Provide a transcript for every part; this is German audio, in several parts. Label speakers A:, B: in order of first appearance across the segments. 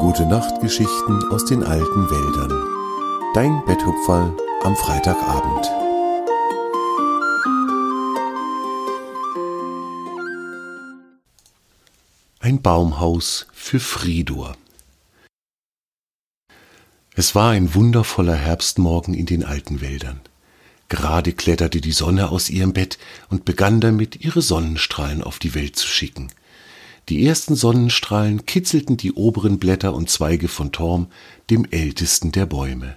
A: Gute Nachtgeschichten aus den alten Wäldern. Dein Betthupferl am Freitagabend. Ein Baumhaus für Fridor. Es war ein wundervoller Herbstmorgen in den alten Wäldern. Gerade kletterte die Sonne aus ihrem Bett und begann damit, ihre Sonnenstrahlen auf die Welt zu schicken. Die ersten Sonnenstrahlen kitzelten die oberen Blätter und Zweige von Torm, dem ältesten der Bäume.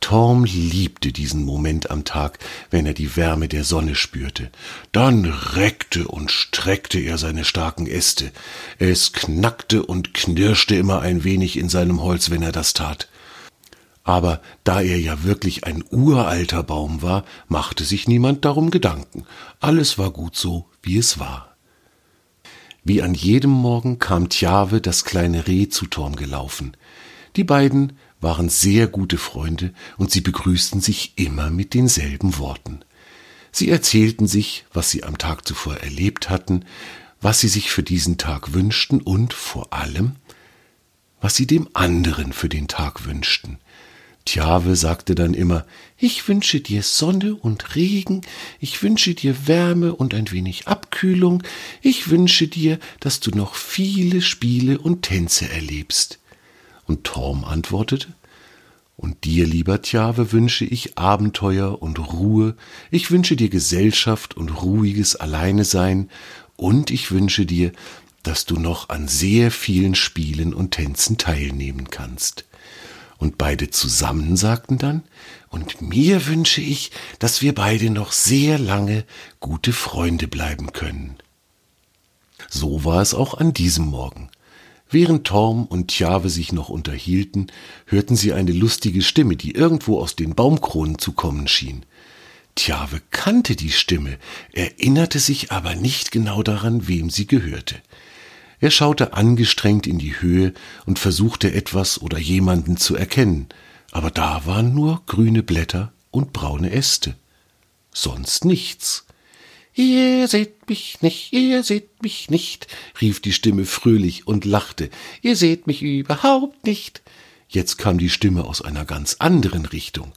A: Torm liebte diesen Moment am Tag, wenn er die Wärme der Sonne spürte. Dann reckte und streckte er seine starken Äste. Es knackte und knirschte immer ein wenig in seinem Holz, wenn er das tat. Aber da er ja wirklich ein uralter Baum war, machte sich niemand darum Gedanken. Alles war gut so, wie es war. Wie an jedem Morgen kam Tjave, das kleine Reh, zu Torm gelaufen. Die beiden waren sehr gute Freunde und sie begrüßten sich immer mit denselben Worten. Sie erzählten sich, was sie am Tag zuvor erlebt hatten, was sie sich für diesen Tag wünschten und vor allem, was sie dem anderen für den Tag wünschten. Tjave sagte dann immer, ich wünsche dir Sonne und Regen, ich wünsche dir Wärme und ein wenig Abkühlung, ich wünsche dir, dass du noch viele Spiele und Tänze erlebst. Und Torm antwortete, und dir, lieber Tjave, wünsche ich Abenteuer und Ruhe, ich wünsche dir Gesellschaft und ruhiges Alleinesein, und ich wünsche dir, dass du noch an sehr vielen Spielen und Tänzen teilnehmen kannst. Und beide zusammen sagten dann, und mir wünsche ich, dass wir beide noch sehr lange gute Freunde bleiben können. So war es auch an diesem Morgen. Während Torm und Tjave sich noch unterhielten, hörten sie eine lustige Stimme, die irgendwo aus den Baumkronen zu kommen schien. Tjave kannte die Stimme, erinnerte sich aber nicht genau daran, wem sie gehörte. Er schaute angestrengt in die Höhe und versuchte etwas oder jemanden zu erkennen, aber da waren nur grüne Blätter und braune Äste. Sonst nichts. Ihr seht mich nicht, ihr seht mich nicht, rief die Stimme fröhlich und lachte. Ihr seht mich überhaupt nicht. Jetzt kam die Stimme aus einer ganz anderen Richtung.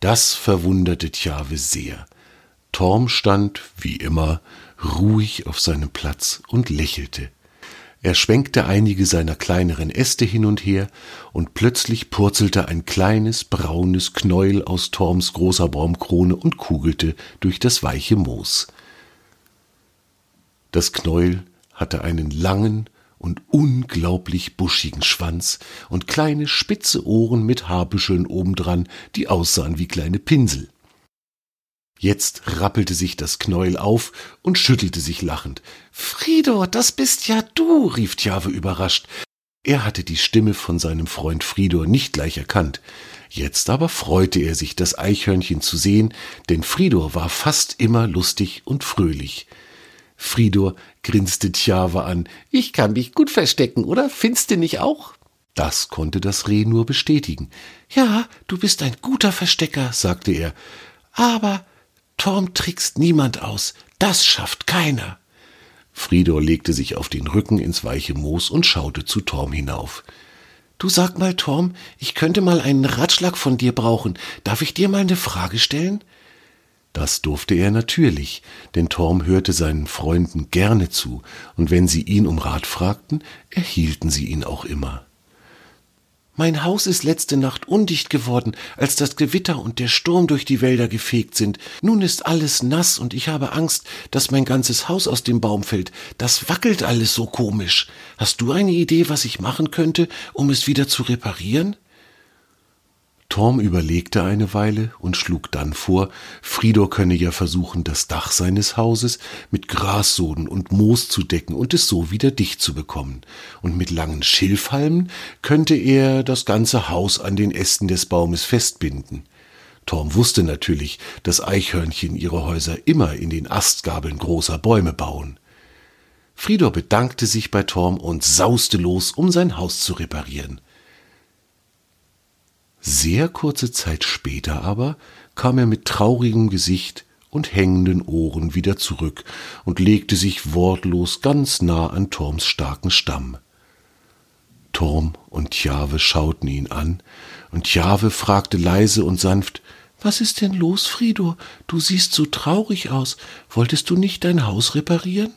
A: Das verwunderte Tjave sehr. Torm stand, wie immer, ruhig auf seinem Platz und lächelte. Er schwenkte einige seiner kleineren Äste hin und her, und plötzlich purzelte ein kleines braunes Knäuel aus Torms großer Baumkrone und kugelte durch das weiche Moos. Das Knäuel hatte einen langen und unglaublich buschigen Schwanz und kleine spitze Ohren mit Haarbüscheln obendran, die aussahen wie kleine Pinsel. Jetzt rappelte sich das Knäuel auf und schüttelte sich lachend. Fridor, das bist ja du, rief Tjave überrascht. Er hatte die Stimme von seinem Freund Fridor nicht gleich erkannt. Jetzt aber freute er sich, das Eichhörnchen zu sehen, denn Fridor war fast immer lustig und fröhlich. Fridor grinste Tjave an. Ich kann mich gut verstecken, oder? Findest du nicht auch? Das konnte das Reh nur bestätigen. Ja, du bist ein guter Verstecker, sagte er. Aber Torm trickst niemand aus, das schafft keiner. Fridor legte sich auf den Rücken ins weiche Moos und schaute zu Torm hinauf. Du sag mal, Torm, ich könnte mal einen Ratschlag von dir brauchen. Darf ich dir mal eine Frage stellen? Das durfte er natürlich, denn Torm hörte seinen Freunden gerne zu, und wenn sie ihn um Rat fragten, erhielten sie ihn auch immer. Mein Haus ist letzte Nacht undicht geworden, als das Gewitter und der Sturm durch die Wälder gefegt sind. Nun ist alles nass und ich habe Angst, dass mein ganzes Haus aus dem Baum fällt. Das wackelt alles so komisch. Hast du eine Idee, was ich machen könnte, um es wieder zu reparieren? Torm überlegte eine Weile und schlug dann vor, Fridor könne ja versuchen, das Dach seines Hauses mit Grassoden und Moos zu decken und es so wieder dicht zu bekommen. Und mit langen Schilfhalmen könnte er das ganze Haus an den Ästen des Baumes festbinden. Torm wusste natürlich, dass Eichhörnchen ihre Häuser immer in den Astgabeln großer Bäume bauen. Fridor bedankte sich bei Torm und sauste los, um sein Haus zu reparieren. Sehr kurze Zeit später aber kam er mit traurigem Gesicht und hängenden Ohren wieder zurück und legte sich wortlos ganz nah an Torms starken Stamm. Torm und Tjave schauten ihn an, und Tjave fragte leise und sanft, was ist denn los, Fridor? Du siehst so traurig aus. Wolltest du nicht dein Haus reparieren?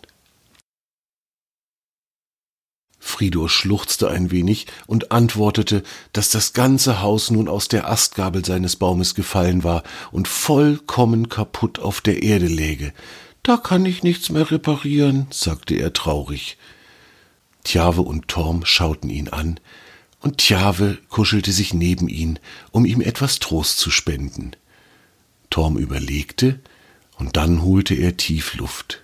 A: Fridor schluchzte ein wenig und antwortete, dass das ganze Haus nun aus der Astgabel seines Baumes gefallen war und vollkommen kaputt auf der Erde läge. Da kann ich nichts mehr reparieren, sagte er traurig. Tjave und Torm schauten ihn an, und Tjave kuschelte sich neben ihn, um ihm etwas Trost zu spenden. Torm überlegte, und dann holte er tief Luft.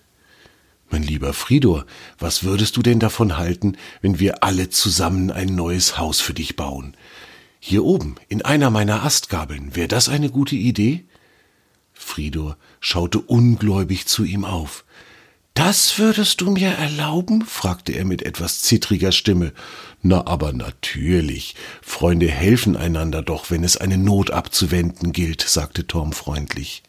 A: Mein lieber Fridor, was würdest du denn davon halten, wenn wir alle zusammen ein neues Haus für dich bauen? Hier oben, in einer meiner Astgabeln, wäre das eine gute Idee? Fridor schaute ungläubig zu ihm auf. Das würdest du mir erlauben? fragte er mit etwas zittriger Stimme. Na, aber natürlich. Freunde helfen einander doch, wenn es eine Not abzuwenden gilt, sagte Tom freundlich.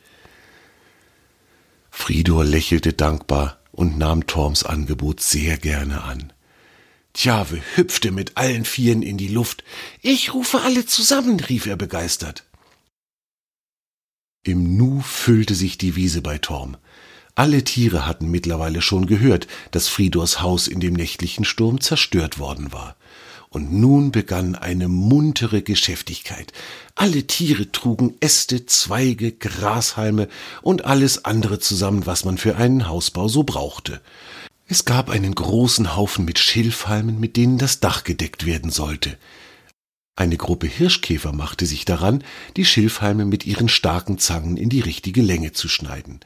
A: Fridor lächelte dankbar und nahm Torms Angebot sehr gerne an. Tjave hüpfte mit allen Vieren in die Luft. Ich rufe alle zusammen, rief er begeistert. Im Nu füllte sich die Wiese bei Torm. Alle Tiere hatten mittlerweile schon gehört, dass Fridors Haus in dem nächtlichen Sturm zerstört worden war. Und nun begann eine muntere Geschäftigkeit. Alle Tiere trugen Äste, Zweige, Grashalme und alles andere zusammen, was man für einen Hausbau so brauchte. Es gab einen großen Haufen mit Schilfhalmen, mit denen das Dach gedeckt werden sollte. Eine Gruppe Hirschkäfer machte sich daran, die Schilfhalme mit ihren starken Zangen in die richtige Länge zu schneiden.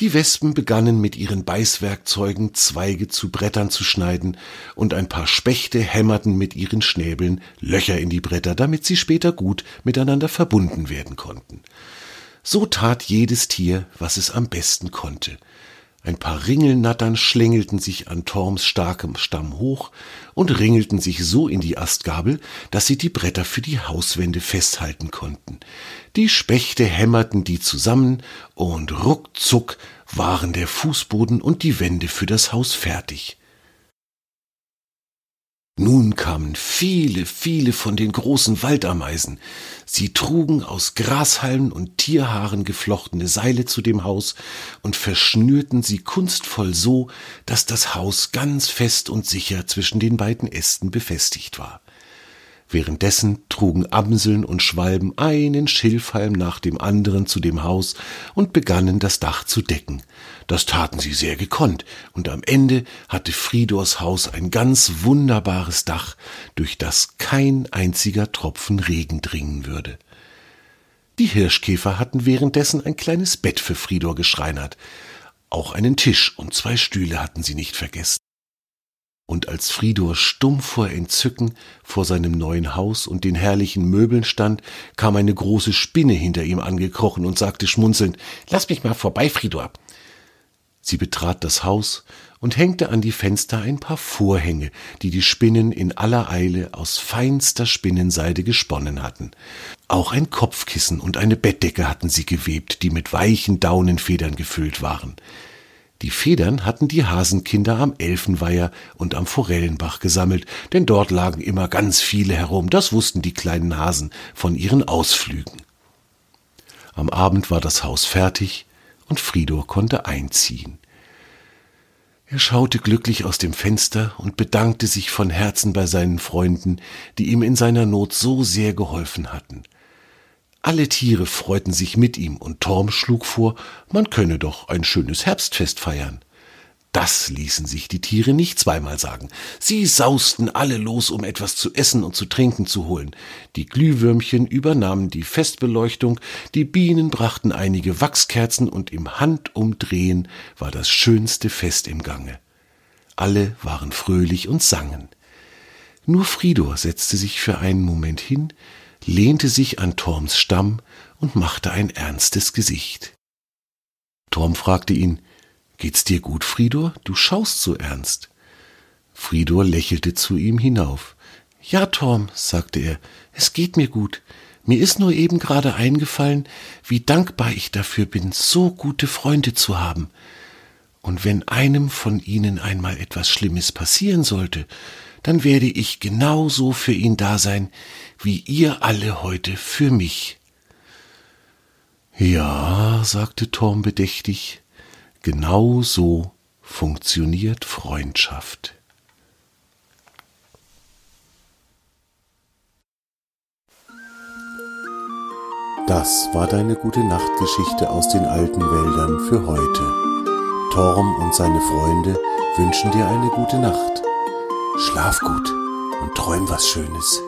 A: Die Wespen begannen mit ihren Beißwerkzeugen Zweige zu Brettern zu schneiden, und ein paar Spechte hämmerten mit ihren Schnäbeln Löcher in die Bretter, damit sie später gut miteinander verbunden werden konnten. So tat jedes Tier, was es am besten konnte. Ein paar Ringelnattern schlängelten sich an Torms starkem Stamm hoch und ringelten sich so in die Astgabel, dass sie die Bretter für die Hauswände festhalten konnten. Die Spechte hämmerten die zusammen und ruckzuck waren der Fußboden und die Wände für das Haus fertig. Nun kamen viele, viele von den großen Waldameisen. Sie trugen aus Grashalmen und Tierhaaren geflochtene Seile zu dem Haus und verschnürten sie kunstvoll so, dass das Haus ganz fest und sicher zwischen den beiden Ästen befestigt war. Währenddessen trugen Amseln und Schwalben einen Schilfhalm nach dem anderen zu dem Haus und begannen das Dach zu decken. Das taten sie sehr gekonnt, und am Ende hatte Fridors Haus ein ganz wunderbares Dach, durch das kein einziger Tropfen Regen dringen würde. Die Hirschkäfer hatten währenddessen ein kleines Bett für Fridor geschreinert. Auch einen Tisch und zwei Stühle hatten sie nicht vergessen. Und als Fridor stumm vor Entzücken vor seinem neuen Haus und den herrlichen Möbeln stand, kam eine große Spinne hinter ihm angekrochen und sagte schmunzelnd, Lass mich mal vorbei, Fridor. Sie betrat das Haus und hängte an die Fenster ein paar Vorhänge, die die Spinnen in aller Eile aus feinster Spinnenseide gesponnen hatten. Auch ein Kopfkissen und eine Bettdecke hatten sie gewebt, die mit weichen Daunenfedern gefüllt waren. Die Federn hatten die Hasenkinder am Elfenweiher und am Forellenbach gesammelt, denn dort lagen immer ganz viele herum, das wussten die kleinen Hasen von ihren Ausflügen. Am Abend war das Haus fertig, und Fridor konnte einziehen. Er schaute glücklich aus dem Fenster und bedankte sich von Herzen bei seinen Freunden, die ihm in seiner Not so sehr geholfen hatten. Alle Tiere freuten sich mit ihm, und Torm schlug vor, man könne doch ein schönes Herbstfest feiern. Das ließen sich die Tiere nicht zweimal sagen. Sie sausten alle los, um etwas zu essen und zu trinken zu holen. Die Glühwürmchen übernahmen die Festbeleuchtung, die Bienen brachten einige Wachskerzen und im Handumdrehen war das schönste Fest im Gange. Alle waren fröhlich und sangen. Nur Fridor setzte sich für einen Moment hin, lehnte sich an Torms Stamm und machte ein ernstes Gesicht. Torm fragte ihn, Geht's dir gut, Fridor? Du schaust so ernst. Fridor lächelte zu ihm hinauf. Ja, Torm, sagte er, es geht mir gut. Mir ist nur eben gerade eingefallen, wie dankbar ich dafür bin, so gute Freunde zu haben. Und wenn einem von ihnen einmal etwas Schlimmes passieren sollte, dann werde ich genauso für ihn da sein, wie ihr alle heute für mich. Ja, sagte Torm bedächtig, genau so funktioniert Freundschaft. Das war deine gute Nachtgeschichte aus den alten Wäldern für heute. Torm und seine Freunde wünschen dir eine gute Nacht. Schlaf gut und träum was Schönes.